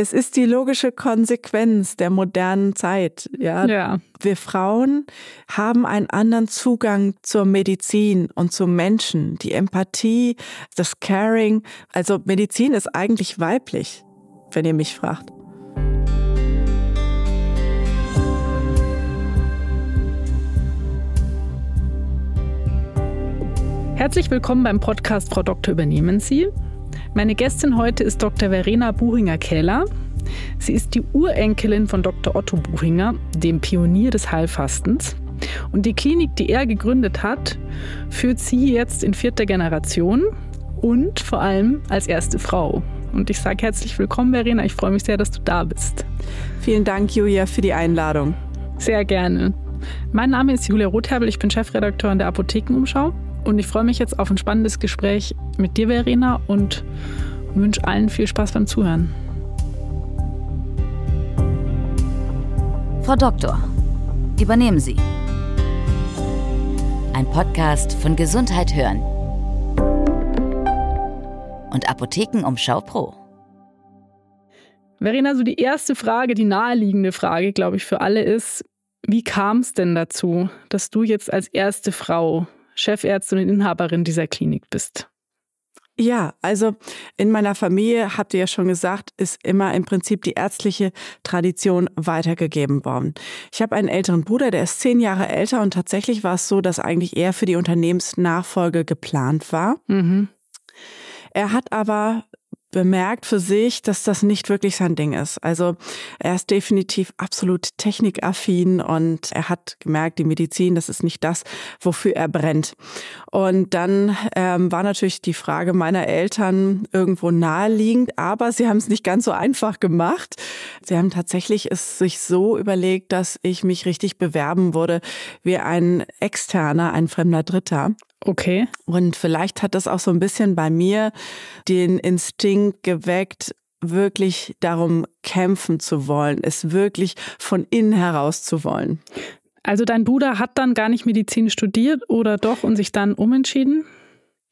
es ist die logische Konsequenz der modernen Zeit. Ja? ja. Wir Frauen haben einen anderen Zugang zur Medizin und zu Menschen. Die Empathie, das Caring. Also Medizin ist eigentlich weiblich, wenn ihr mich fragt. Herzlich willkommen beim Podcast Frau Doktor übernehmen Sie. Meine Gästin heute ist Dr. Verena Buchinger-Kähler. Sie ist die Urenkelin von Dr. Otto Buchinger, dem Pionier des Heilfastens. Und die Klinik, die er gegründet hat, führt sie jetzt in vierter Generation und vor allem als erste Frau. Und ich sage herzlich willkommen, Verena. Ich freue mich sehr, dass du da bist. Vielen Dank, Julia, für die Einladung. Sehr gerne. Mein Name ist Julia Rotherbel. Ich bin Chefredakteurin der Apothekenumschau und ich freue mich jetzt auf ein spannendes Gespräch mit dir, Verena, und wünsche allen viel Spaß beim Zuhören. Frau Doktor, übernehmen Sie. Ein Podcast von Gesundheit hören und Apothekenumschau Pro. Verena, so die erste Frage, die naheliegende Frage, glaube ich, für alle ist, wie kam es denn dazu, dass du jetzt als erste Frau Chefärztin und Inhaberin dieser Klinik bist. Ja, also in meiner Familie, habt ihr ja schon gesagt, ist immer im Prinzip die ärztliche Tradition weitergegeben worden. Ich habe einen älteren Bruder, der ist zehn Jahre älter und tatsächlich war es so, dass eigentlich er für die Unternehmensnachfolge geplant war. Mhm. Er hat aber bemerkt für sich, dass das nicht wirklich sein Ding ist. Also er ist definitiv absolut technikaffin und er hat gemerkt, die Medizin, das ist nicht das, wofür er brennt. Und dann ähm, war natürlich die Frage meiner Eltern irgendwo naheliegend, aber sie haben es nicht ganz so einfach gemacht. Sie haben tatsächlich es sich so überlegt, dass ich mich richtig bewerben würde wie ein externer, ein fremder Dritter. Okay. Und vielleicht hat das auch so ein bisschen bei mir den Instinkt geweckt, wirklich darum kämpfen zu wollen, es wirklich von innen heraus zu wollen. Also dein Bruder hat dann gar nicht Medizin studiert oder doch und sich dann umentschieden?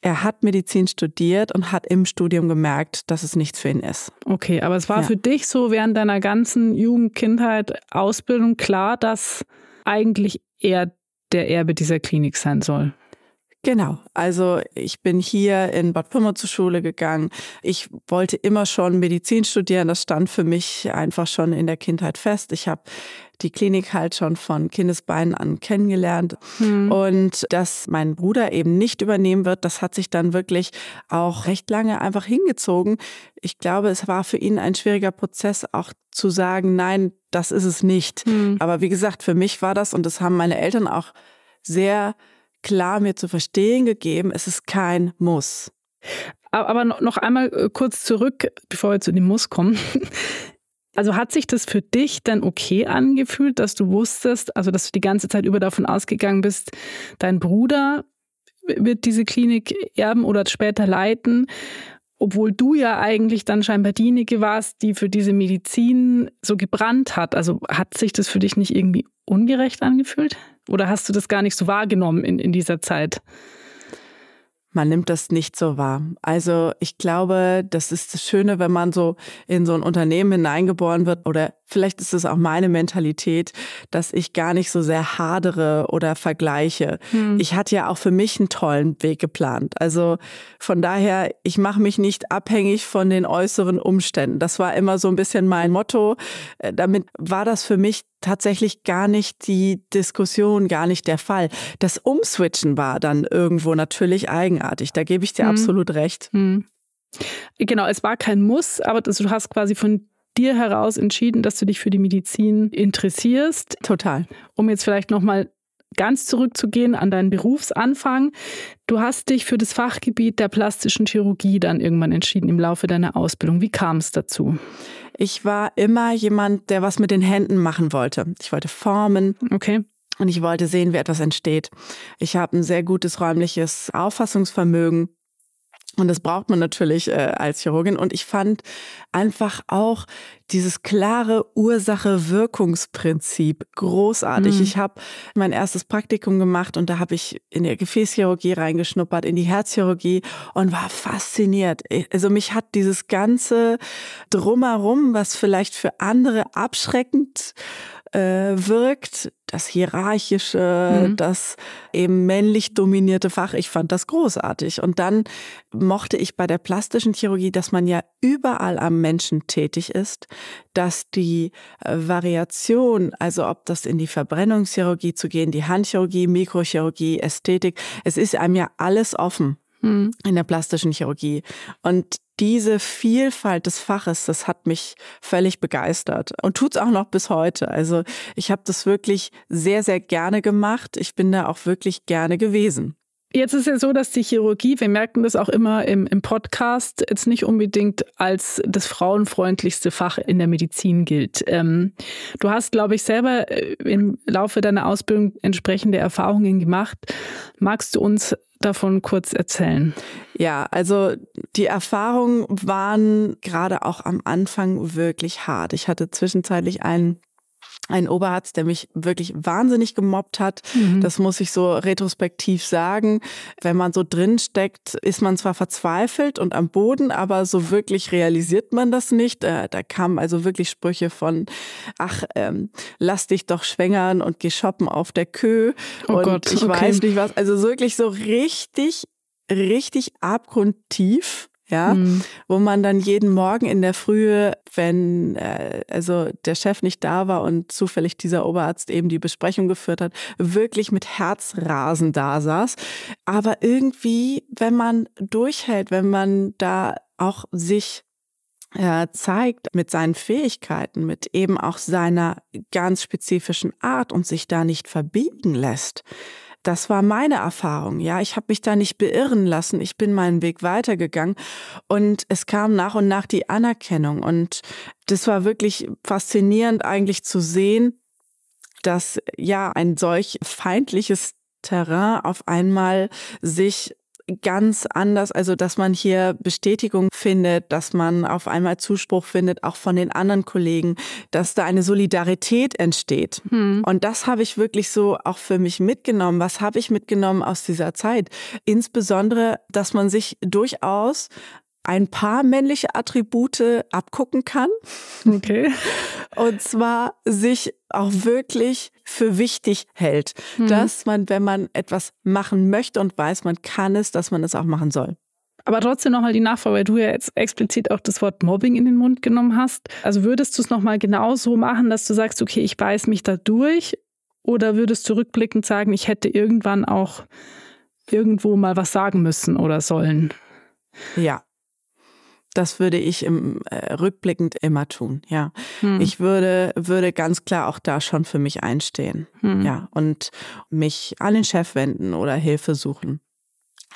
Er hat Medizin studiert und hat im Studium gemerkt, dass es nichts für ihn ist. Okay, aber es war ja. für dich so während deiner ganzen Jugend, Kindheit, Ausbildung klar, dass eigentlich er der Erbe dieser Klinik sein soll. Genau, also ich bin hier in Bad Pyrmont zur Schule gegangen. Ich wollte immer schon Medizin studieren, das stand für mich einfach schon in der Kindheit fest. Ich habe die Klinik halt schon von Kindesbeinen an kennengelernt. Hm. Und dass mein Bruder eben nicht übernehmen wird, das hat sich dann wirklich auch recht lange einfach hingezogen. Ich glaube, es war für ihn ein schwieriger Prozess, auch zu sagen, nein, das ist es nicht. Hm. Aber wie gesagt, für mich war das, und das haben meine Eltern auch sehr klar mir zu verstehen gegeben, es ist kein Muss. Aber noch einmal äh, kurz zurück, bevor wir zu dem Muss kommen. Also hat sich das für dich dann okay angefühlt, dass du wusstest, also dass du die ganze Zeit über davon ausgegangen bist, dein Bruder wird diese Klinik erben oder später leiten, obwohl du ja eigentlich dann scheinbar diejenige warst, die für diese Medizin so gebrannt hat. Also hat sich das für dich nicht irgendwie ungerecht angefühlt? Oder hast du das gar nicht so wahrgenommen in, in dieser Zeit? Man nimmt das nicht so wahr. Also ich glaube, das ist das Schöne, wenn man so in so ein Unternehmen hineingeboren wird oder vielleicht ist es auch meine Mentalität, dass ich gar nicht so sehr hadere oder vergleiche. Hm. Ich hatte ja auch für mich einen tollen Weg geplant. Also von daher, ich mache mich nicht abhängig von den äußeren Umständen. Das war immer so ein bisschen mein Motto. Äh, damit war das für mich tatsächlich gar nicht die Diskussion, gar nicht der Fall. Das Umswitchen war dann irgendwo natürlich eigenartig. Da gebe ich dir hm. absolut recht. Hm. Genau, es war kein Muss, aber du hast quasi von dir heraus entschieden, dass du dich für die Medizin interessierst. Total. Um jetzt vielleicht nochmal ganz zurückzugehen an deinen Berufsanfang. Du hast dich für das Fachgebiet der plastischen Chirurgie dann irgendwann entschieden im Laufe deiner Ausbildung. Wie kam es dazu? Ich war immer jemand, der was mit den Händen machen wollte. Ich wollte formen. Okay. Und ich wollte sehen, wie etwas entsteht. Ich habe ein sehr gutes räumliches Auffassungsvermögen. Und das braucht man natürlich äh, als Chirurgin. Und ich fand einfach auch dieses klare Ursache-Wirkungsprinzip großartig. Mhm. Ich habe mein erstes Praktikum gemacht und da habe ich in der Gefäßchirurgie reingeschnuppert, in die Herzchirurgie und war fasziniert. Also mich hat dieses ganze Drumherum, was vielleicht für andere abschreckend äh, wirkt, das hierarchische, mhm. das eben männlich dominierte Fach. Ich fand das großartig. Und dann mochte ich bei der plastischen Chirurgie, dass man ja überall am Menschen tätig ist, dass die äh, Variation, also ob das in die Verbrennungschirurgie zu gehen, die Handchirurgie, Mikrochirurgie, Ästhetik, es ist einem ja alles offen mhm. in der plastischen Chirurgie. Und diese Vielfalt des Faches, das hat mich völlig begeistert und tut's auch noch bis heute. Also ich habe das wirklich sehr, sehr gerne gemacht. Ich bin da auch wirklich gerne gewesen. Jetzt ist ja so, dass die Chirurgie, wir merken das auch immer im, im, Podcast, jetzt nicht unbedingt als das frauenfreundlichste Fach in der Medizin gilt. Ähm, du hast, glaube ich, selber äh, im Laufe deiner Ausbildung entsprechende Erfahrungen gemacht. Magst du uns davon kurz erzählen? Ja, also die Erfahrungen waren gerade auch am Anfang wirklich hart. Ich hatte zwischenzeitlich einen ein Oberarzt, der mich wirklich wahnsinnig gemobbt hat. Mhm. Das muss ich so retrospektiv sagen. Wenn man so drin steckt, ist man zwar verzweifelt und am Boden, aber so wirklich realisiert man das nicht. Da, kamen also wirklich Sprüche von, ach, ähm, lass dich doch schwängern und geh shoppen auf der Kö. Oh und Gott, ich okay. weiß nicht was. Also wirklich so richtig, richtig abgrundtief ja, mhm. wo man dann jeden Morgen in der Frühe, wenn äh, also der Chef nicht da war und zufällig dieser Oberarzt eben die Besprechung geführt hat, wirklich mit Herzrasen da saß. Aber irgendwie, wenn man durchhält, wenn man da auch sich äh, zeigt mit seinen Fähigkeiten, mit eben auch seiner ganz spezifischen Art und sich da nicht verbiegen lässt, das war meine Erfahrung. Ja, ich habe mich da nicht beirren lassen. Ich bin meinen Weg weitergegangen und es kam nach und nach die Anerkennung und das war wirklich faszinierend eigentlich zu sehen, dass ja ein solch feindliches Terrain auf einmal sich ganz anders, also dass man hier Bestätigung findet, dass man auf einmal Zuspruch findet, auch von den anderen Kollegen, dass da eine Solidarität entsteht. Hm. Und das habe ich wirklich so auch für mich mitgenommen. Was habe ich mitgenommen aus dieser Zeit? Insbesondere, dass man sich durchaus ein paar männliche Attribute abgucken kann. Okay. Und zwar sich auch wirklich für wichtig hält, mhm. dass man, wenn man etwas machen möchte und weiß, man kann es, dass man es auch machen soll. Aber trotzdem nochmal die Nachfrage, weil du ja jetzt explizit auch das Wort Mobbing in den Mund genommen hast. Also würdest du es nochmal genau so machen, dass du sagst, okay, ich beiß mich da durch? Oder würdest du rückblickend sagen, ich hätte irgendwann auch irgendwo mal was sagen müssen oder sollen? Ja, das würde ich im äh, rückblickend immer tun, ja. Hm. Ich würde würde ganz klar auch da schon für mich einstehen, hm. ja, und mich an den Chef wenden oder Hilfe suchen.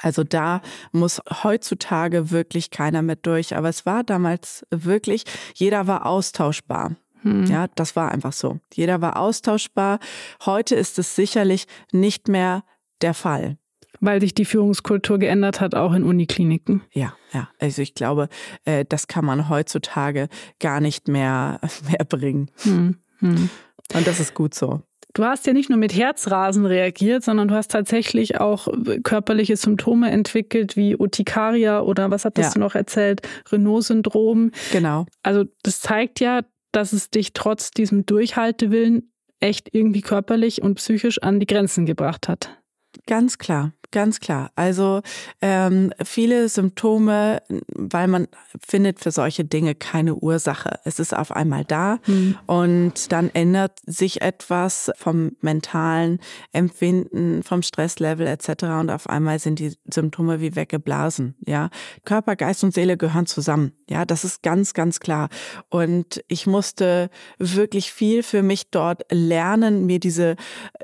Also da muss heutzutage wirklich keiner mehr durch, aber es war damals wirklich, jeder war austauschbar. Hm. Ja, das war einfach so. Jeder war austauschbar. Heute ist es sicherlich nicht mehr der Fall weil sich die Führungskultur geändert hat, auch in Unikliniken. Ja, ja. Also ich glaube, äh, das kann man heutzutage gar nicht mehr, mehr bringen. Hm, hm. Und das ist gut so. Du hast ja nicht nur mit Herzrasen reagiert, sondern du hast tatsächlich auch körperliche Symptome entwickelt, wie Urtikaria oder was hattest ja. du noch erzählt? Renault-Syndrom. Genau. Also das zeigt ja, dass es dich trotz diesem Durchhaltewillen echt irgendwie körperlich und psychisch an die Grenzen gebracht hat. Ganz klar. Ganz klar. Also ähm, viele Symptome, weil man findet für solche Dinge keine Ursache. Es ist auf einmal da mhm. und dann ändert sich etwas vom mentalen Empfinden, vom Stresslevel etc. Und auf einmal sind die Symptome wie weggeblasen. Ja, Körper, Geist und Seele gehören zusammen. Ja, das ist ganz, ganz klar. Und ich musste wirklich viel für mich dort lernen, mir diese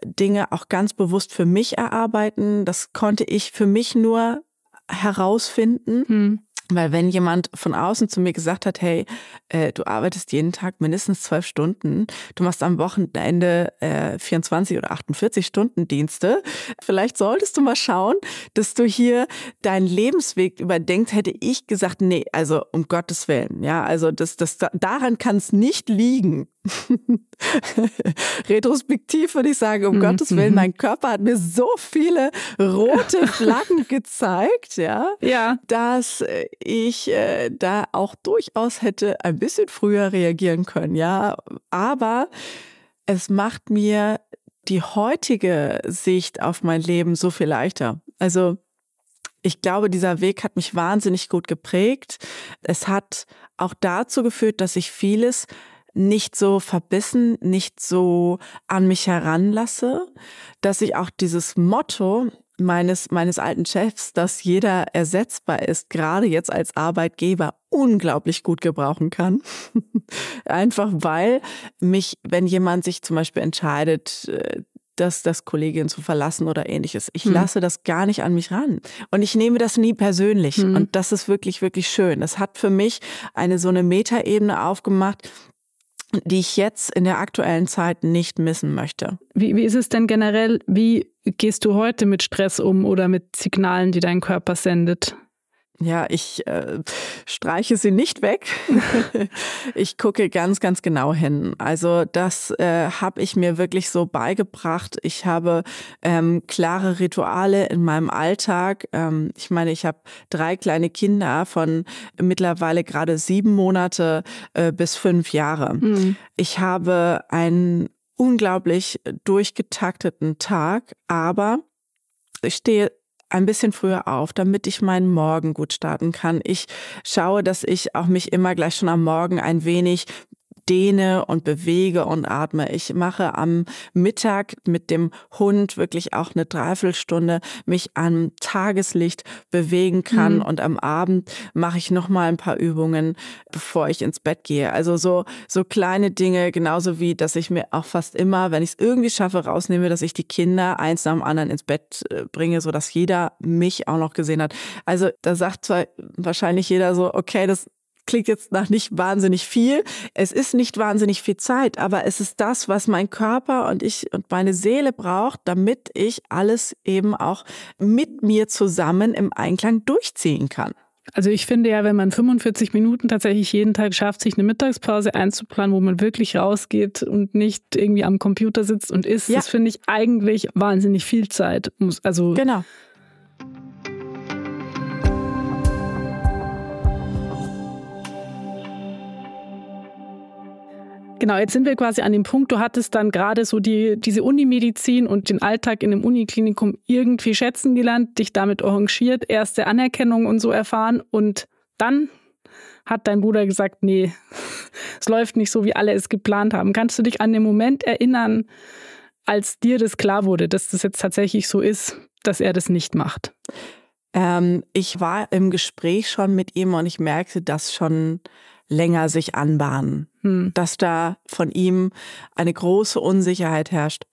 Dinge auch ganz bewusst für mich erarbeiten. Das konnte ich für mich nur herausfinden. Hm. Weil wenn jemand von außen zu mir gesagt hat, hey, äh, du arbeitest jeden Tag mindestens zwölf Stunden, du machst am Wochenende äh, 24 oder 48 Stunden Dienste, vielleicht solltest du mal schauen, dass du hier deinen Lebensweg überdenkst, hätte ich gesagt, nee, also um Gottes Willen, ja, also das, das, daran kann es nicht liegen. Retrospektiv würde ich sagen, um mhm. Gottes Willen, mhm. mein Körper hat mir so viele rote Flaggen gezeigt, ja, ja. dass ich äh, da auch durchaus hätte ein bisschen früher reagieren können, ja. Aber es macht mir die heutige Sicht auf mein Leben so viel leichter. Also ich glaube, dieser Weg hat mich wahnsinnig gut geprägt. Es hat auch dazu geführt, dass ich vieles nicht so verbissen, nicht so an mich heranlasse, dass ich auch dieses Motto meines, meines alten Chefs, dass jeder ersetzbar ist, gerade jetzt als Arbeitgeber unglaublich gut gebrauchen kann. Einfach weil mich, wenn jemand sich zum Beispiel entscheidet, äh, das, das Kollegin zu verlassen oder ähnliches. Ich hm. lasse das gar nicht an mich ran. Und ich nehme das nie persönlich. Hm. Und das ist wirklich, wirklich schön. Das hat für mich eine so eine Metaebene aufgemacht, die ich jetzt in der aktuellen Zeit nicht missen möchte. Wie, wie ist es denn generell? Wie gehst du heute mit Stress um oder mit Signalen, die dein Körper sendet? Ja, ich äh, streiche sie nicht weg. ich gucke ganz, ganz genau hin. Also das äh, habe ich mir wirklich so beigebracht. Ich habe ähm, klare Rituale in meinem Alltag. Ähm, ich meine, ich habe drei kleine Kinder von mittlerweile gerade sieben Monate äh, bis fünf Jahre. Mhm. Ich habe einen unglaublich durchgetakteten Tag, aber ich stehe ein bisschen früher auf, damit ich meinen Morgen gut starten kann. Ich schaue, dass ich auch mich immer gleich schon am Morgen ein wenig dehne und bewege und atme. Ich mache am Mittag mit dem Hund wirklich auch eine Dreiviertelstunde mich am Tageslicht bewegen kann mhm. und am Abend mache ich noch mal ein paar Übungen, bevor ich ins Bett gehe. Also so so kleine Dinge, genauso wie, dass ich mir auch fast immer, wenn ich es irgendwie schaffe, rausnehme, dass ich die Kinder eins nach dem anderen ins Bett äh, bringe, so dass jeder mich auch noch gesehen hat. Also da sagt zwar wahrscheinlich jeder so, okay, das klingt jetzt nach nicht wahnsinnig viel. Es ist nicht wahnsinnig viel Zeit, aber es ist das, was mein Körper und ich und meine Seele braucht, damit ich alles eben auch mit mir zusammen im Einklang durchziehen kann. Also ich finde ja, wenn man 45 Minuten tatsächlich jeden Tag schafft, sich eine Mittagspause einzuplanen, wo man wirklich rausgeht und nicht irgendwie am Computer sitzt und isst, ja. das finde ich eigentlich wahnsinnig viel Zeit. Also genau. Genau, jetzt sind wir quasi an dem Punkt, du hattest dann gerade so die, diese Unimedizin und den Alltag in einem Uniklinikum irgendwie schätzen gelernt, dich damit arrangiert, erste Anerkennung und so erfahren und dann hat dein Bruder gesagt, nee, es läuft nicht so, wie alle es geplant haben. Kannst du dich an den Moment erinnern, als dir das klar wurde, dass das jetzt tatsächlich so ist, dass er das nicht macht? Ähm, ich war im Gespräch schon mit ihm und ich merkte das schon länger sich anbahnen, hm. dass da von ihm eine große Unsicherheit herrscht.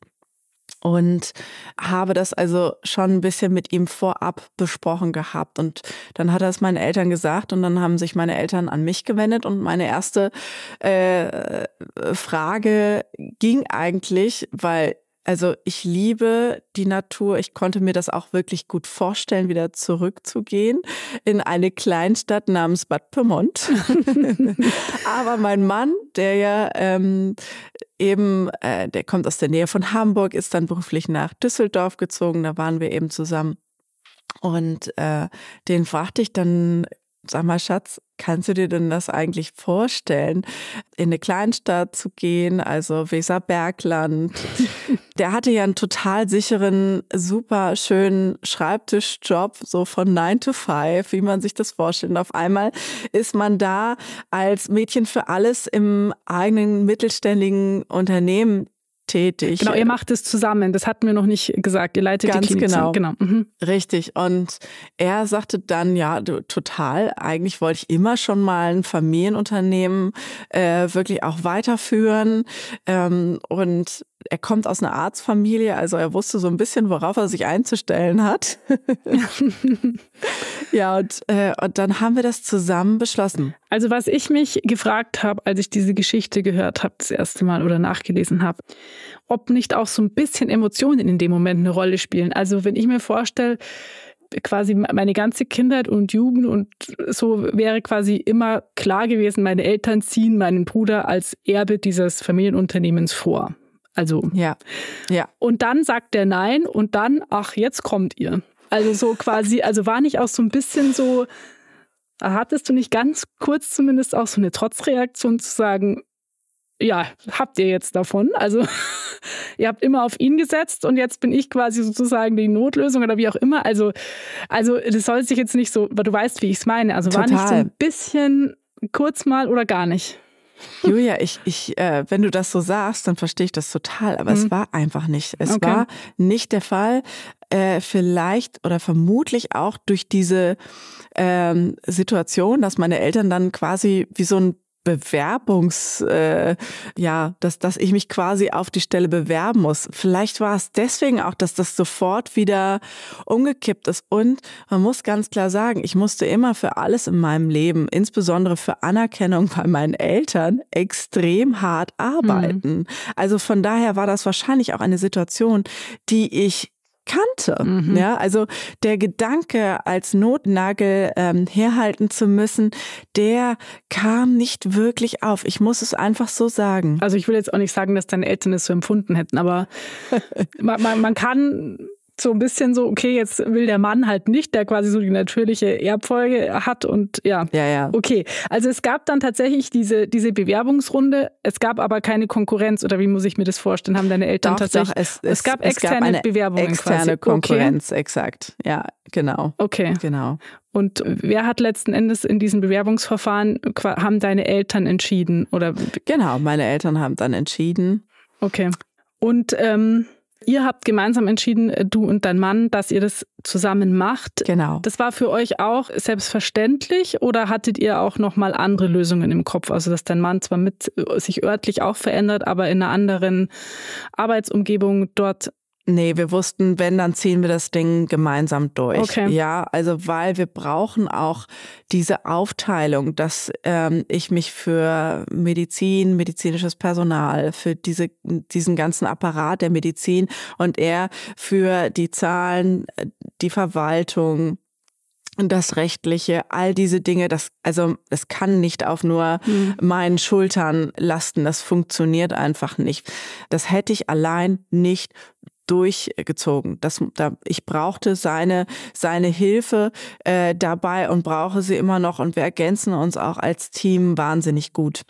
Und habe das also schon ein bisschen mit ihm vorab besprochen gehabt. Und dann hat er es meinen Eltern gesagt und dann haben sich meine Eltern an mich gewendet. Und meine erste äh, Frage ging eigentlich, weil also ich liebe die Natur. Ich konnte mir das auch wirklich gut vorstellen, wieder zurückzugehen in eine Kleinstadt namens Bad Pyrmont. Aber mein Mann, der ja ähm, eben, äh, der kommt aus der Nähe von Hamburg, ist dann beruflich nach Düsseldorf gezogen. Da waren wir eben zusammen. Und äh, den fragte ich dann Sag mal, Schatz, kannst du dir denn das eigentlich vorstellen, in eine Kleinstadt zu gehen, also Weserbergland? Der hatte ja einen total sicheren, super schönen Schreibtischjob, so von 9 to 5, wie man sich das vorstellt. Und auf einmal ist man da als Mädchen für alles im eigenen mittelständigen Unternehmen tätig. Genau, ihr macht es zusammen. Das hatten wir noch nicht gesagt. Ihr leitet Ganz die Klinik. Genau. genau. Mhm. Richtig. Und er sagte dann, ja, total. Eigentlich wollte ich immer schon mal ein Familienunternehmen äh, wirklich auch weiterführen. Ähm, und er kommt aus einer Arztfamilie, also er wusste so ein bisschen, worauf er sich einzustellen hat. ja, und, äh, und dann haben wir das zusammen beschlossen. Also was ich mich gefragt habe, als ich diese Geschichte gehört habe, das erste Mal oder nachgelesen habe, ob nicht auch so ein bisschen Emotionen in dem Moment eine Rolle spielen. Also wenn ich mir vorstelle, quasi meine ganze Kindheit und Jugend und so wäre quasi immer klar gewesen, meine Eltern ziehen meinen Bruder als Erbe dieses Familienunternehmens vor. Also ja, ja. Und dann sagt er nein und dann, ach, jetzt kommt ihr. Also so quasi, also war nicht auch so ein bisschen so, hattest du nicht ganz kurz zumindest auch so eine Trotzreaktion zu sagen, ja, habt ihr jetzt davon. Also ihr habt immer auf ihn gesetzt und jetzt bin ich quasi sozusagen die Notlösung oder wie auch immer. Also, also das soll sich jetzt nicht so, aber du weißt, wie ich es meine. Also Total. war nicht so ein bisschen kurz mal oder gar nicht. Julia, ich, ich, äh, wenn du das so sagst, dann verstehe ich das total. Aber mhm. es war einfach nicht. Es okay. war nicht der Fall. Äh, vielleicht oder vermutlich auch durch diese ähm, Situation, dass meine Eltern dann quasi wie so ein Bewerbungs, äh, ja, dass, dass ich mich quasi auf die Stelle bewerben muss. Vielleicht war es deswegen auch, dass das sofort wieder umgekippt ist. Und man muss ganz klar sagen, ich musste immer für alles in meinem Leben, insbesondere für Anerkennung bei meinen Eltern, extrem hart arbeiten. Mhm. Also von daher war das wahrscheinlich auch eine Situation, die ich kannte. Mhm. Ja, also der Gedanke, als Notnagel ähm, herhalten zu müssen, der kam nicht wirklich auf. Ich muss es einfach so sagen. Also ich will jetzt auch nicht sagen, dass deine Eltern es so empfunden hätten, aber man, man, man kann so ein bisschen so, okay, jetzt will der Mann halt nicht, der quasi so die natürliche Erbfolge hat und ja. Ja, ja. Okay. Also es gab dann tatsächlich diese, diese Bewerbungsrunde, es gab aber keine Konkurrenz oder wie muss ich mir das vorstellen? Haben deine Eltern doch, tatsächlich? Doch, es, es, es gab externe es gab eine Bewerbungen. Externe quasi. Konkurrenz, okay. exakt. Ja, genau. Okay. Genau. Und wer hat letzten Endes in diesem Bewerbungsverfahren, haben deine Eltern entschieden? Oder? Genau, meine Eltern haben dann entschieden. Okay. Und ähm, Ihr habt gemeinsam entschieden, äh, du und dein Mann, dass ihr das zusammen macht. Genau. Das war für euch auch selbstverständlich oder hattet ihr auch noch mal andere Lösungen im Kopf? Also dass dein Mann zwar mit äh, sich örtlich auch verändert, aber in einer anderen Arbeitsumgebung dort Nee, wir wussten, wenn, dann ziehen wir das Ding gemeinsam durch. Okay. Ja, also weil wir brauchen auch diese Aufteilung, dass ähm, ich mich für Medizin, medizinisches Personal, für diese, diesen ganzen Apparat der Medizin und er für die Zahlen, die Verwaltung, das Rechtliche, all diese Dinge, das, also es kann nicht auf nur mhm. meinen Schultern lasten. Das funktioniert einfach nicht. Das hätte ich allein nicht durchgezogen. Das, da, ich brauchte seine, seine Hilfe äh, dabei und brauche sie immer noch und wir ergänzen uns auch als Team wahnsinnig gut.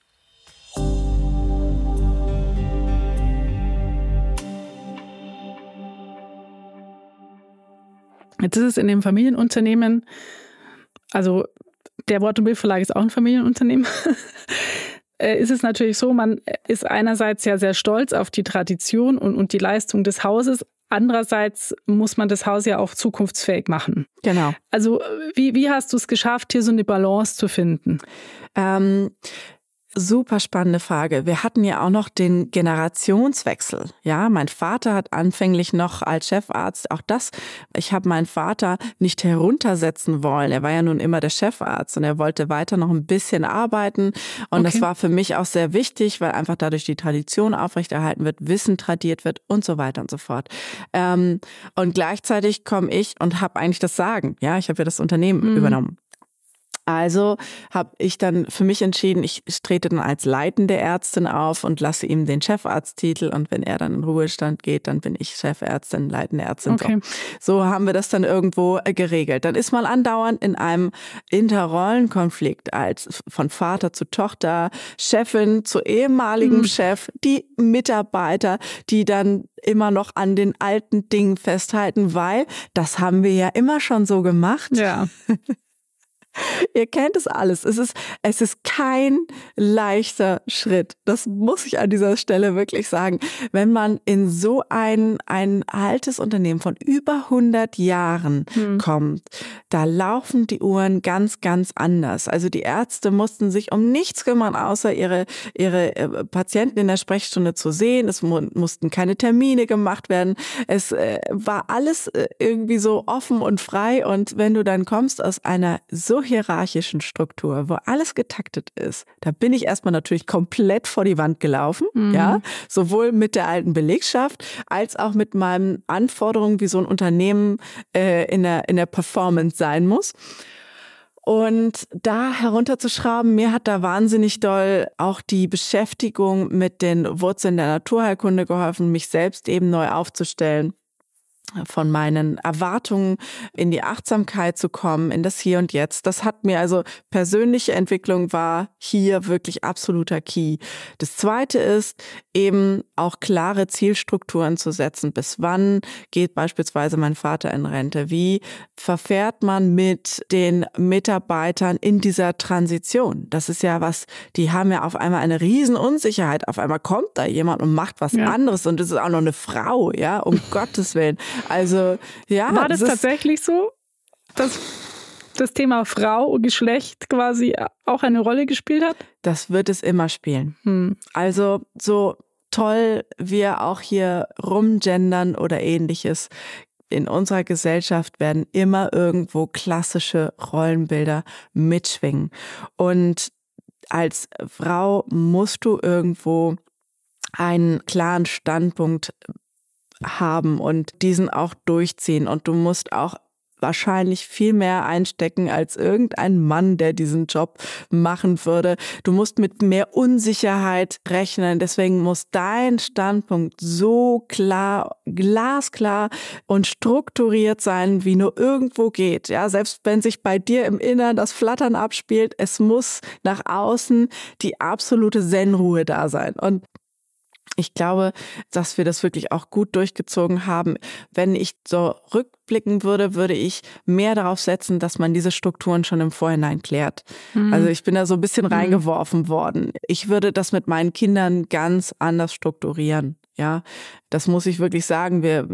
Jetzt ist es in dem Familienunternehmen, also der Wort- und Bildverlag ist auch ein Familienunternehmen. Äh, ist es natürlich so, man ist einerseits ja sehr stolz auf die Tradition und, und die Leistung des Hauses. Andererseits muss man das Haus ja auch zukunftsfähig machen. Genau. Also wie, wie hast du es geschafft, hier so eine Balance zu finden? Ähm, Super spannende Frage. Wir hatten ja auch noch den Generationswechsel. Ja, mein Vater hat anfänglich noch als Chefarzt auch das. Ich habe meinen Vater nicht heruntersetzen wollen. Er war ja nun immer der Chefarzt und er wollte weiter noch ein bisschen arbeiten. Und okay. das war für mich auch sehr wichtig, weil einfach dadurch die Tradition aufrechterhalten wird, Wissen tradiert wird und so weiter und so fort. Ähm, und gleichzeitig komme ich und habe eigentlich das Sagen. Ja, ich habe ja das Unternehmen mhm. übernommen. Also habe ich dann für mich entschieden, ich trete dann als leitende Ärztin auf und lasse ihm den Chefarzttitel und wenn er dann in Ruhestand geht, dann bin ich Chefärztin, leitende Ärztin. Okay. So. so haben wir das dann irgendwo äh, geregelt. Dann ist man andauernd in einem Interrollenkonflikt als von Vater zu Tochter, Chefin zu ehemaligem mhm. Chef, die Mitarbeiter, die dann immer noch an den alten Dingen festhalten, weil das haben wir ja immer schon so gemacht. Ja. Ihr kennt es alles. Es ist, es ist kein leichter Schritt. Das muss ich an dieser Stelle wirklich sagen. Wenn man in so ein, ein altes Unternehmen von über 100 Jahren hm. kommt, da laufen die Uhren ganz, ganz anders. Also die Ärzte mussten sich um nichts kümmern, außer ihre, ihre äh, Patienten in der Sprechstunde zu sehen. Es mussten keine Termine gemacht werden. Es äh, war alles äh, irgendwie so offen und frei. Und wenn du dann kommst aus einer so hierarchischen Struktur, wo alles getaktet ist, da bin ich erstmal natürlich komplett vor die Wand gelaufen, mhm. ja, sowohl mit der alten Belegschaft als auch mit meinen Anforderungen, wie so ein Unternehmen äh, in, der, in der Performance sein muss. Und da herunterzuschrauben, mir hat da wahnsinnig doll auch die Beschäftigung mit den Wurzeln der Naturheilkunde geholfen, mich selbst eben neu aufzustellen von meinen Erwartungen in die Achtsamkeit zu kommen, in das Hier und Jetzt. Das hat mir also persönliche Entwicklung war hier wirklich absoluter Key. Das zweite ist eben auch klare Zielstrukturen zu setzen. Bis wann geht beispielsweise mein Vater in Rente? Wie verfährt man mit den Mitarbeitern in dieser Transition? Das ist ja was, die haben ja auf einmal eine Riesenunsicherheit. Auf einmal kommt da jemand und macht was ja. anderes und es ist auch noch eine Frau, ja, um Gottes Willen. Also, ja. War das, das tatsächlich so, dass das Thema Frau und Geschlecht quasi auch eine Rolle gespielt hat? Das wird es immer spielen. Hm. Also, so toll wir auch hier rumgendern oder ähnliches. In unserer Gesellschaft werden immer irgendwo klassische Rollenbilder mitschwingen. Und als Frau musst du irgendwo einen klaren Standpunkt haben und diesen auch durchziehen. Und du musst auch wahrscheinlich viel mehr einstecken als irgendein Mann, der diesen Job machen würde. Du musst mit mehr Unsicherheit rechnen. Deswegen muss dein Standpunkt so klar, glasklar und strukturiert sein, wie nur irgendwo geht. Ja, selbst wenn sich bei dir im Innern das Flattern abspielt, es muss nach außen die absolute Zen-Ruhe da sein. Und ich glaube, dass wir das wirklich auch gut durchgezogen haben. Wenn ich so rückblicken würde, würde ich mehr darauf setzen, dass man diese Strukturen schon im Vorhinein klärt. Mhm. Also ich bin da so ein bisschen mhm. reingeworfen worden. Ich würde das mit meinen Kindern ganz anders strukturieren. Ja, das muss ich wirklich sagen. Wir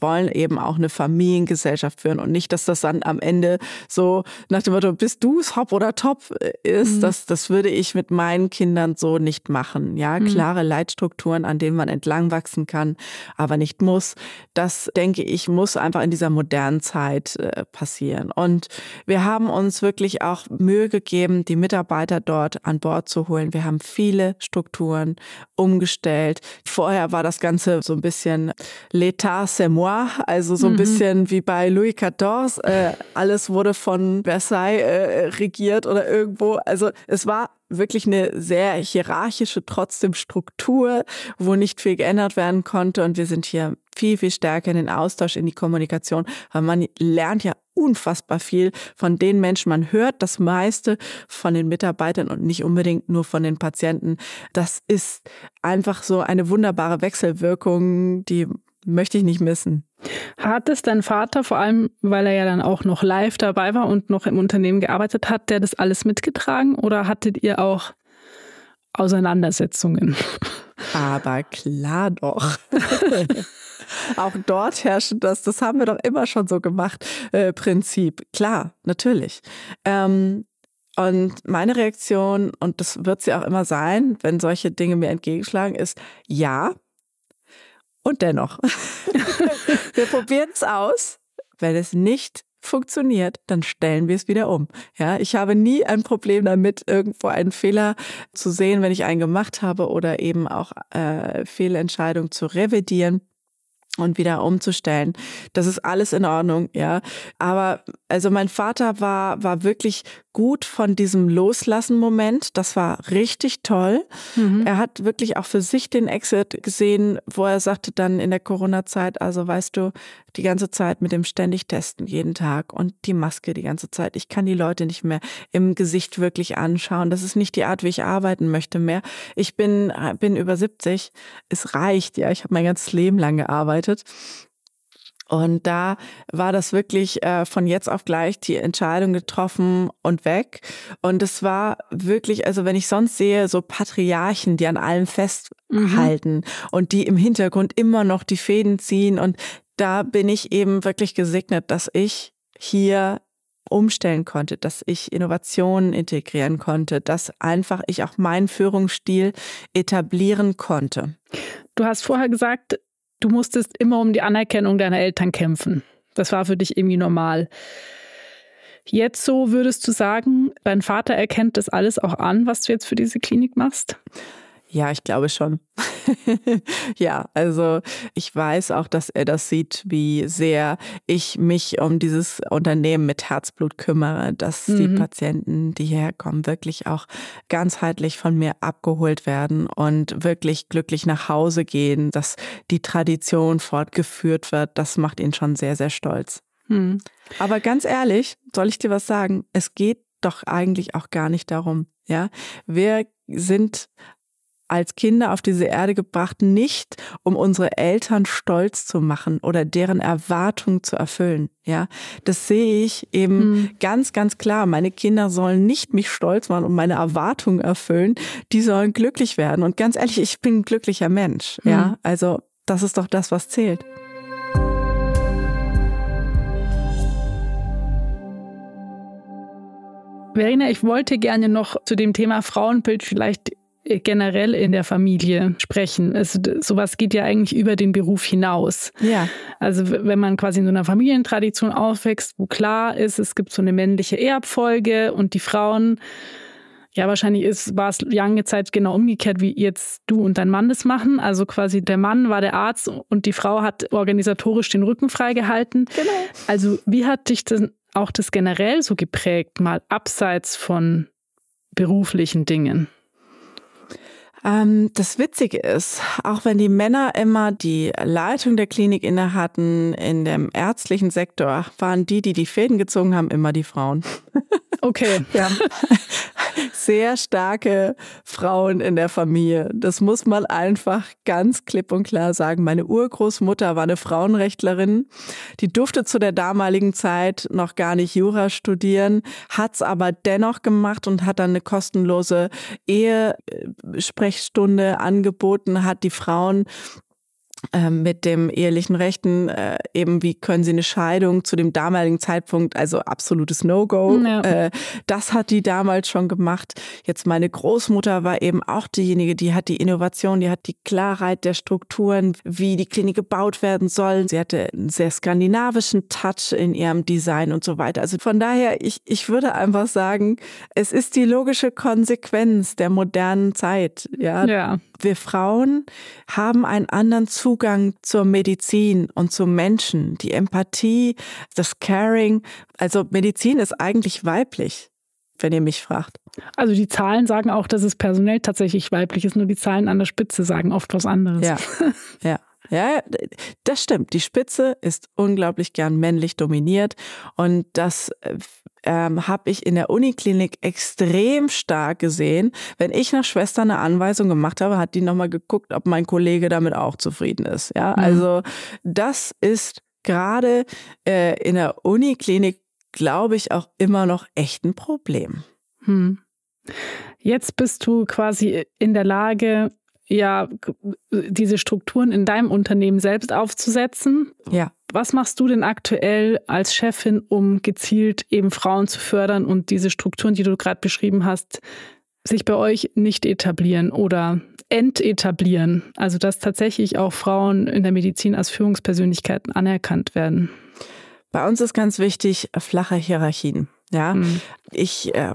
wollen eben auch eine Familiengesellschaft führen und nicht, dass das dann am Ende so nach dem Motto, bist du es hopp oder top äh, ist. Mhm. Das, das würde ich mit meinen Kindern so nicht machen. Ja, mhm. klare Leitstrukturen, an denen man entlang wachsen kann, aber nicht muss. Das denke ich, muss einfach in dieser modernen Zeit äh, passieren. Und wir haben uns wirklich auch Mühe gegeben, die Mitarbeiter dort an Bord zu holen. Wir haben viele Strukturen umgestellt. Vorher war das Ganze so ein bisschen l'état c'est moi, also so ein mhm. bisschen wie bei Louis XIV. Äh, alles wurde von Versailles äh, regiert oder irgendwo. Also es war wirklich eine sehr hierarchische trotzdem Struktur, wo nicht viel geändert werden konnte. Und wir sind hier viel, viel stärker in den Austausch, in die Kommunikation. weil man lernt ja unfassbar viel von den Menschen. Man hört das meiste von den Mitarbeitern und nicht unbedingt nur von den Patienten. Das ist einfach so eine wunderbare Wechselwirkung, die möchte ich nicht missen. Hat es dein Vater, vor allem weil er ja dann auch noch live dabei war und noch im Unternehmen gearbeitet hat, der das alles mitgetragen oder hattet ihr auch Auseinandersetzungen? Aber klar doch. Auch dort herrscht das, das haben wir doch immer schon so gemacht, äh, Prinzip. Klar, natürlich. Ähm, und meine Reaktion, und das wird sie auch immer sein, wenn solche Dinge mir entgegenschlagen, ist ja. Und dennoch. wir probieren es aus. Wenn es nicht funktioniert, dann stellen wir es wieder um. Ja, ich habe nie ein Problem damit, irgendwo einen Fehler zu sehen, wenn ich einen gemacht habe oder eben auch äh, Fehlentscheidungen zu revidieren und wieder umzustellen. Das ist alles in Ordnung, ja. Aber also mein Vater war, war wirklich gut von diesem Loslassen-Moment. Das war richtig toll. Mhm. Er hat wirklich auch für sich den Exit gesehen, wo er sagte dann in der Corona-Zeit, also weißt du, die ganze Zeit mit dem ständig testen jeden Tag und die Maske die ganze Zeit. Ich kann die Leute nicht mehr im Gesicht wirklich anschauen. Das ist nicht die Art, wie ich arbeiten möchte mehr. Ich bin, bin über 70. Es reicht, ja. Ich habe mein ganzes Leben lang gearbeitet. Und da war das wirklich äh, von jetzt auf gleich die Entscheidung getroffen und weg. Und es war wirklich, also wenn ich sonst sehe, so Patriarchen, die an allem festhalten mhm. und die im Hintergrund immer noch die Fäden ziehen. Und da bin ich eben wirklich gesegnet, dass ich hier umstellen konnte, dass ich Innovationen integrieren konnte, dass einfach ich auch meinen Führungsstil etablieren konnte. Du hast vorher gesagt, du musstest immer um die Anerkennung deiner Eltern kämpfen. Das war für dich irgendwie normal. Jetzt so würdest du sagen, dein Vater erkennt das alles auch an, was du jetzt für diese Klinik machst? Ja, ich glaube schon. ja, also ich weiß auch, dass er das sieht, wie sehr ich mich um dieses Unternehmen mit Herzblut kümmere, dass mhm. die Patienten, die hierher kommen, wirklich auch ganzheitlich von mir abgeholt werden und wirklich glücklich nach Hause gehen, dass die Tradition fortgeführt wird. Das macht ihn schon sehr, sehr stolz. Mhm. Aber ganz ehrlich, soll ich dir was sagen? Es geht doch eigentlich auch gar nicht darum. Ja, wir sind als Kinder auf diese Erde gebracht, nicht um unsere Eltern stolz zu machen oder deren Erwartungen zu erfüllen. Ja, das sehe ich eben mhm. ganz, ganz klar. Meine Kinder sollen nicht mich stolz machen und meine Erwartungen erfüllen. Die sollen glücklich werden. Und ganz ehrlich, ich bin ein glücklicher Mensch. Mhm. Ja, also das ist doch das, was zählt. Verena, ich wollte gerne noch zu dem Thema Frauenbild vielleicht generell in der Familie sprechen. Es, sowas geht ja eigentlich über den Beruf hinaus. Ja. Also wenn man quasi in so einer Familientradition aufwächst, wo klar ist, es gibt so eine männliche Erbfolge und die Frauen, ja, wahrscheinlich ist, war es lange Zeit genau umgekehrt, wie jetzt du und dein Mann das machen. Also quasi der Mann war der Arzt und die Frau hat organisatorisch den Rücken freigehalten. Genau. Also wie hat dich denn auch das generell so geprägt, mal abseits von beruflichen Dingen? Ähm, das Witzige ist, auch wenn die Männer immer die Leitung der Klinik inne hatten, in dem ärztlichen Sektor waren die, die die Fäden gezogen haben, immer die Frauen. Okay. Ja. Sehr starke Frauen in der Familie. Das muss man einfach ganz klipp und klar sagen. Meine Urgroßmutter war eine Frauenrechtlerin. Die durfte zu der damaligen Zeit noch gar nicht Jura studieren, hat's aber dennoch gemacht und hat dann eine kostenlose Ehesprechstunde angeboten, hat die Frauen mit dem ehelichen Rechten, äh, eben wie können sie eine Scheidung zu dem damaligen Zeitpunkt, also absolutes No-Go. Ja. Äh, das hat die damals schon gemacht. Jetzt meine Großmutter war eben auch diejenige, die hat die Innovation, die hat die Klarheit der Strukturen, wie die Klinik gebaut werden soll. Sie hatte einen sehr skandinavischen Touch in ihrem Design und so weiter. Also von daher, ich, ich würde einfach sagen, es ist die logische Konsequenz der modernen Zeit. Ja. ja. Wir Frauen haben einen anderen Zugang zur Medizin und zum Menschen, die Empathie, das Caring. Also Medizin ist eigentlich weiblich, wenn ihr mich fragt. Also die Zahlen sagen auch, dass es personell tatsächlich weiblich ist, nur die Zahlen an der Spitze sagen oft was anderes. Ja, ja. Ja, das stimmt. Die Spitze ist unglaublich gern männlich dominiert und das äh, ähm, habe ich in der Uniklinik extrem stark gesehen. Wenn ich nach Schwester eine Anweisung gemacht habe, hat die nochmal geguckt, ob mein Kollege damit auch zufrieden ist. Ja, mhm. also das ist gerade äh, in der Uniklinik, glaube ich, auch immer noch echt ein Problem. Hm. Jetzt bist du quasi in der Lage, ja, diese Strukturen in deinem Unternehmen selbst aufzusetzen. Ja. Was machst du denn aktuell als Chefin, um gezielt eben Frauen zu fördern und diese Strukturen, die du gerade beschrieben hast, sich bei euch nicht etablieren oder entetablieren? Also dass tatsächlich auch Frauen in der Medizin als Führungspersönlichkeiten anerkannt werden. Bei uns ist ganz wichtig flache Hierarchien. Ja, mhm. ich äh,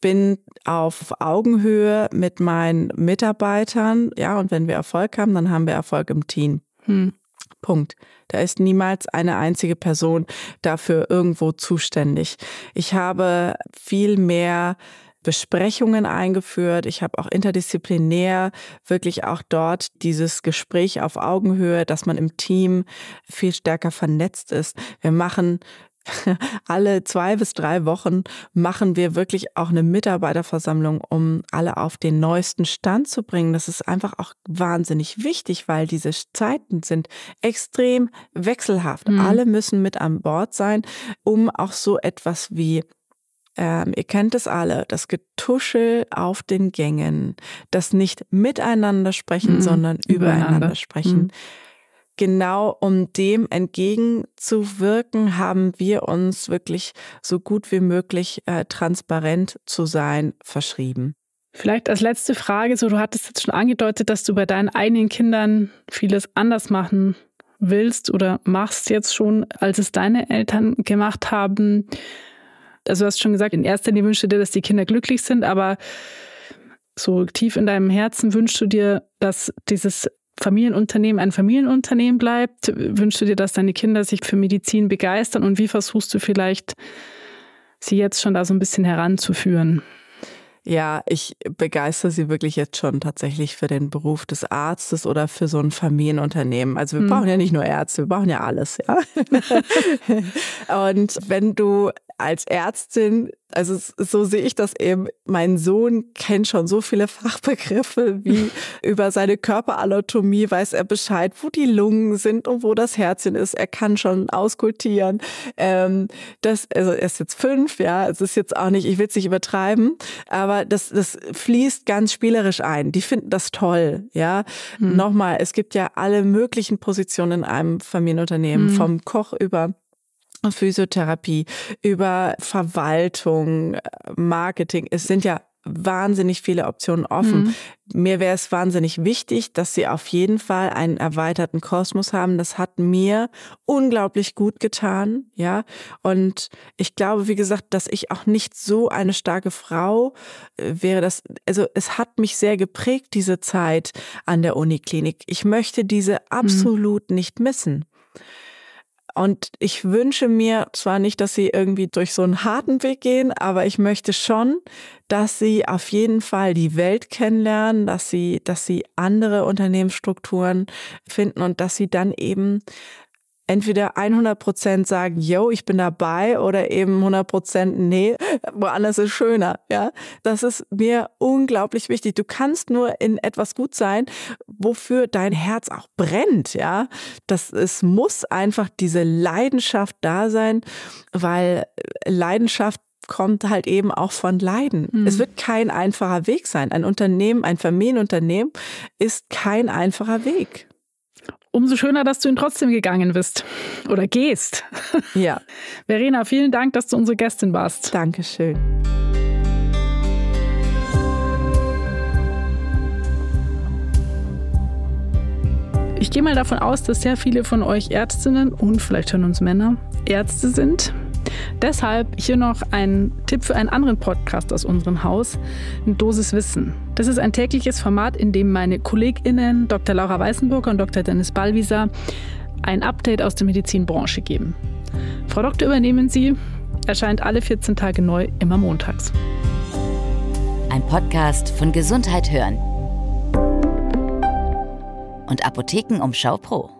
bin auf Augenhöhe mit meinen Mitarbeitern. Ja, und wenn wir Erfolg haben, dann haben wir Erfolg im Team. Mhm. Punkt. Da ist niemals eine einzige Person dafür irgendwo zuständig. Ich habe viel mehr Besprechungen eingeführt. Ich habe auch interdisziplinär wirklich auch dort dieses Gespräch auf Augenhöhe, dass man im Team viel stärker vernetzt ist. Wir machen alle zwei bis drei Wochen machen wir wirklich auch eine Mitarbeiterversammlung, um alle auf den neuesten Stand zu bringen. Das ist einfach auch wahnsinnig wichtig, weil diese Zeiten sind extrem wechselhaft. Mhm. Alle müssen mit an Bord sein, um auch so etwas wie ähm, ihr kennt es alle, das Getuschel auf den Gängen, das nicht miteinander sprechen, mhm. sondern übereinander, übereinander sprechen. Mhm genau um dem entgegenzuwirken, haben wir uns wirklich so gut wie möglich äh, transparent zu sein verschrieben. Vielleicht als letzte Frage, so du hattest jetzt schon angedeutet, dass du bei deinen eigenen Kindern vieles anders machen willst oder machst jetzt schon, als es deine Eltern gemacht haben. Also du hast schon gesagt, in erster Linie wünschst du dir, dass die Kinder glücklich sind, aber so tief in deinem Herzen wünschst du dir, dass dieses Familienunternehmen ein Familienunternehmen bleibt? Wünschst du dir, dass deine Kinder sich für Medizin begeistern und wie versuchst du vielleicht, sie jetzt schon da so ein bisschen heranzuführen? Ja, ich begeister sie wirklich jetzt schon tatsächlich für den Beruf des Arztes oder für so ein Familienunternehmen. Also wir hm. brauchen ja nicht nur Ärzte, wir brauchen ja alles, ja. und wenn du als Ärztin, also so sehe ich das eben, mein Sohn kennt schon so viele Fachbegriffe wie über seine Körperanatomie weiß er Bescheid, wo die Lungen sind und wo das Herzchen ist. Er kann schon auskultieren. Ähm, das, also er ist jetzt fünf, ja, es ist jetzt auch nicht, ich will es nicht übertreiben, aber das, das fließt ganz spielerisch ein. Die finden das toll, ja. Mhm. Nochmal, es gibt ja alle möglichen Positionen in einem Familienunternehmen, mhm. vom Koch über Physiotherapie, über Verwaltung, Marketing. Es sind ja wahnsinnig viele Optionen offen. Mhm. Mir wäre es wahnsinnig wichtig, dass sie auf jeden Fall einen erweiterten Kosmos haben. Das hat mir unglaublich gut getan, ja. Und ich glaube, wie gesagt, dass ich auch nicht so eine starke Frau äh, wäre. Das, also es hat mich sehr geprägt, diese Zeit an der Uniklinik. Ich möchte diese mhm. absolut mhm. nicht missen. Und ich wünsche mir zwar nicht, dass sie irgendwie durch so einen harten Weg gehen, aber ich möchte schon, dass sie auf jeden Fall die Welt kennenlernen, dass sie, dass sie andere Unternehmensstrukturen finden und dass sie dann eben entweder 100 Prozent sagen, yo, ich bin dabei oder eben 100 Prozent, nee, woanders ist schöner, ja. Das ist mir unglaublich wichtig. Du kannst nur in etwas gut sein, wofür dein Herz auch brennt, ja. Das, es muss einfach diese Leidenschaft da sein, weil Leidenschaft kommt halt eben auch von Leiden. Mhm. Es wird kein einfacher Weg sein. Ein Unternehmen, ein Familienunternehmen ist kein einfacher Weg. Umso schöner, dass du ihn trotzdem gegangen bist oder gehst. Ja. Verena, vielen Dank, dass du unsere Gästin warst. Dankeschön. Ich gehe mal davon aus, dass sehr viele von euch Ärztinnen und vielleicht hören uns Männer Ärzte sind. Deshalb hier noch ein Tipp für einen anderen Podcast aus unserem Haus, Dosis Wissen. Das ist ein tägliches Format, in dem meine KollegInnen Dr. Laura Weißenburger und Dr. Dennis Ballwieser ein Update aus der Medizinbranche geben. Frau Doktor, übernehmen Sie, erscheint alle 14 Tage neu, immer montags. Ein Podcast von Gesundheit hören und Apotheken um Schau Pro.